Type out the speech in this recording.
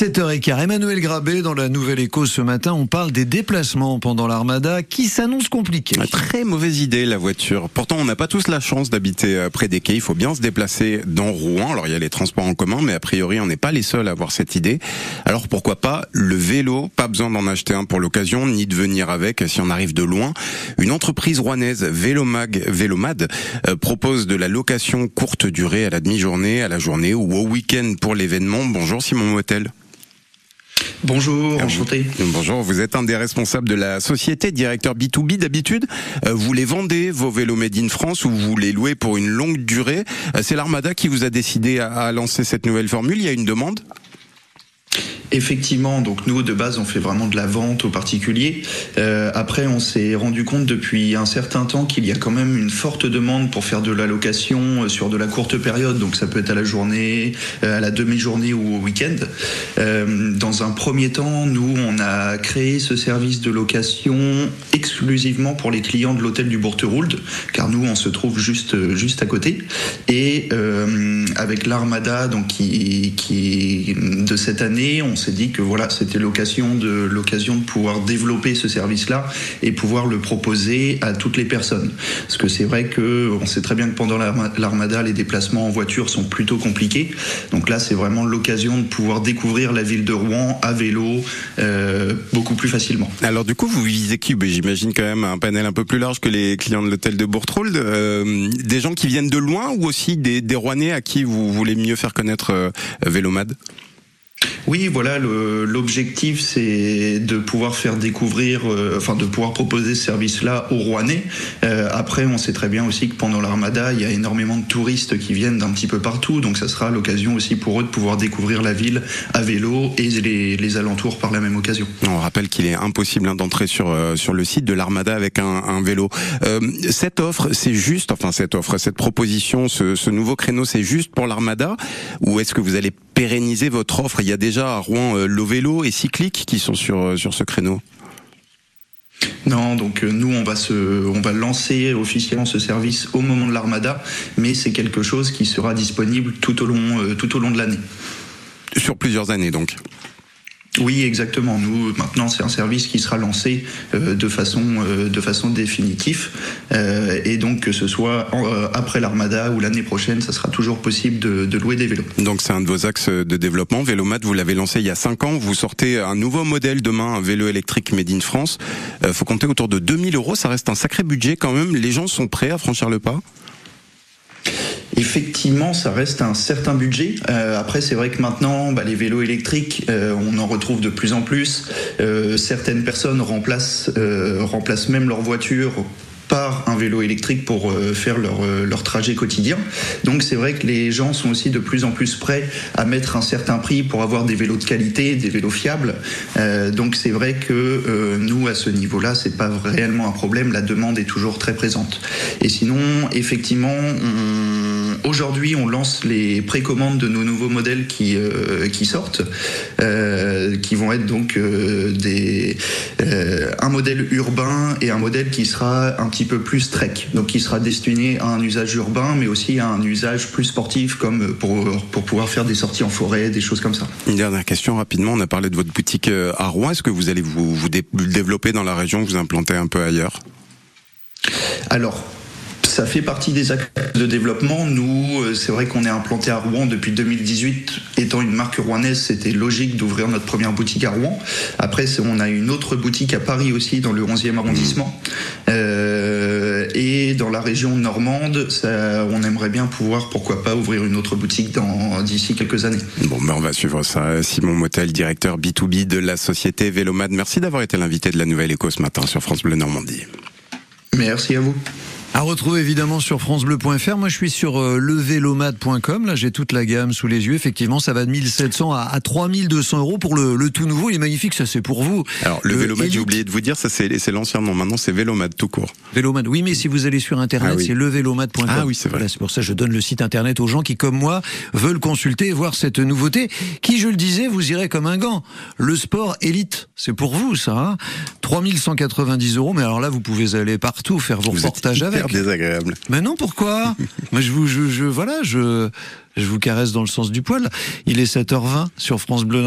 7h15, Emmanuel Grabé dans la Nouvelle Écho ce matin, on parle des déplacements pendant l'armada qui s'annoncent compliqués. Très mauvaise idée la voiture. Pourtant on n'a pas tous la chance d'habiter euh, près des quais, il faut bien se déplacer dans Rouen. Alors il y a les transports en commun mais a priori on n'est pas les seuls à avoir cette idée. Alors pourquoi pas le vélo, pas besoin d'en acheter un pour l'occasion ni de venir avec si on arrive de loin. Une entreprise rouennaise Vélomag, Vélomad euh, propose de la location courte durée à la demi-journée, à la journée ou au week-end pour l'événement. Bonjour Simon Motel. Bonjour, enchanté. Bonjour, vous êtes un des responsables de la société, directeur B2B d'habitude. Euh, vous les vendez, vos vélos Made in France, ou vous les louez pour une longue durée. Euh, c'est l'Armada qui vous a décidé à lancer cette nouvelle formule. Il y a une demande Effectivement, donc nous de base on fait vraiment de la vente aux particuliers. Euh, après on s'est rendu compte depuis un certain temps qu'il y a quand même une forte demande pour faire de la location euh, sur de la courte période, donc ça peut être à la journée, euh, à la demi-journée ou au week-end. Euh, dans un premier temps, nous on a créé ce service de location exclusivement pour les clients de l'hôtel du Bourterould, car nous on se trouve juste juste à côté. Et euh, avec l'Armada donc qui, qui de cette année, s'est dit que voilà, c'était l'occasion de l'occasion de pouvoir développer ce service-là et pouvoir le proposer à toutes les personnes. Parce que c'est vrai que on sait très bien que pendant l'armada, les déplacements en voiture sont plutôt compliqués. Donc là, c'est vraiment l'occasion de pouvoir découvrir la ville de Rouen à vélo euh, beaucoup plus facilement. Alors du coup, vous visez qui? Ben, J'imagine quand même un panel un peu plus large que les clients de l'hôtel de Bourtrold. Euh, des gens qui viennent de loin ou aussi des, Rouennais à qui vous voulez mieux faire connaître euh, Vélomad? Oui, voilà, l'objectif c'est de pouvoir faire découvrir, euh, enfin de pouvoir proposer ce service-là aux Rouennais. Euh, après, on sait très bien aussi que pendant l'Armada, il y a énormément de touristes qui viennent d'un petit peu partout, donc ça sera l'occasion aussi pour eux de pouvoir découvrir la ville à vélo et les, les alentours par la même occasion. On rappelle qu'il est impossible hein, d'entrer sur euh, sur le site de l'Armada avec un, un vélo. Euh, cette offre, c'est juste, enfin cette offre, cette proposition, ce, ce nouveau créneau, c'est juste pour l'Armada, ou est-ce que vous allez pérenniser votre offre Il y a déjà à Rouen euh, vélo et Cyclique qui sont sur, euh, sur ce créneau. Non, donc euh, nous on va se, on va lancer officiellement ce service au moment de l'armada, mais c'est quelque chose qui sera disponible tout au long, tout au long de l'année. Sur plusieurs années donc. Oui, exactement. Nous, maintenant, c'est un service qui sera lancé euh, de façon euh, de façon définitive, euh, et donc que ce soit après l'armada ou l'année prochaine, ça sera toujours possible de, louer des vélos. Donc c'est un de vos axes de développement. Vélomat, vous l'avez lancé il y a 5 ans. Vous sortez un nouveau modèle demain, un vélo électrique made in France. faut compter autour de 2000 euros. Ça reste un sacré budget quand même. Les gens sont prêts à franchir le pas? Effectivement, ça reste un certain budget. Euh, après, c'est vrai que maintenant, bah, les vélos électriques, euh, on en retrouve de plus en plus. Euh, certaines personnes remplacent, même leur voiture par un vélo électrique pour faire leur, leur trajet quotidien. Donc c'est vrai que les gens sont aussi de plus en plus prêts à mettre un certain prix pour avoir des vélos de qualité, des vélos fiables. donc c'est vrai que nous à ce niveau-là, c'est pas réellement un problème. La demande est toujours très présente. Et sinon, effectivement, on Aujourd'hui, on lance les précommandes de nos nouveaux modèles qui, euh, qui sortent, euh, qui vont être donc euh, des, un modèle urbain et un modèle qui sera un petit peu plus trek, donc qui sera destiné à un usage urbain, mais aussi à un usage plus sportif, comme pour, pour pouvoir faire des sorties en forêt, des choses comme ça. Une dernière question rapidement, on a parlé de votre boutique à Rouen, est-ce que vous allez vous, vous développer dans la région, vous implanter un peu ailleurs? Alors, ça fait partie des actes de développement. Nous, euh, c'est vrai qu'on est implanté à Rouen depuis 2018. Étant une marque rouennaise, c'était logique d'ouvrir notre première boutique à Rouen. Après, on a une autre boutique à Paris aussi, dans le 11e arrondissement. Euh, et dans la région normande, ça, on aimerait bien pouvoir, pourquoi pas, ouvrir une autre boutique d'ici quelques années. Bon, ben on va suivre ça. Simon Motel, directeur B2B de la société Vélomad. Merci d'avoir été l'invité de la Nouvelle Éco ce matin sur France Bleu Normandie. Merci à vous. À retrouver évidemment sur francebleu.fr. Moi, je suis sur euh. Là, j'ai toute la gamme sous les yeux. Effectivement, ça va de 1700 à, à 3200 euros pour le, le, tout nouveau. Il est magnifique. Ça, c'est pour vous. Alors, le, Vélomad, j'ai oublié de vous dire, ça, c'est l'ancien nom. Maintenant, c'est Vélomad tout court. Vélomad. Oui, mais si vous allez sur Internet, ah c'est levélomad.com. Ah oui, c'est vrai. c'est pour ça que je donne le site Internet aux gens qui, comme moi, veulent consulter et voir cette nouveauté qui, je le disais, vous irez comme un gant. Le sport élite. C'est pour vous, ça. Hein 3190 euros. Mais alors là, vous pouvez aller partout, faire vos reportages avec. Désagréable. Mais non, pourquoi Mais je vous, je, je, voilà, je, je vous caresse dans le sens du poil. Il est 7h20 sur France Bleu.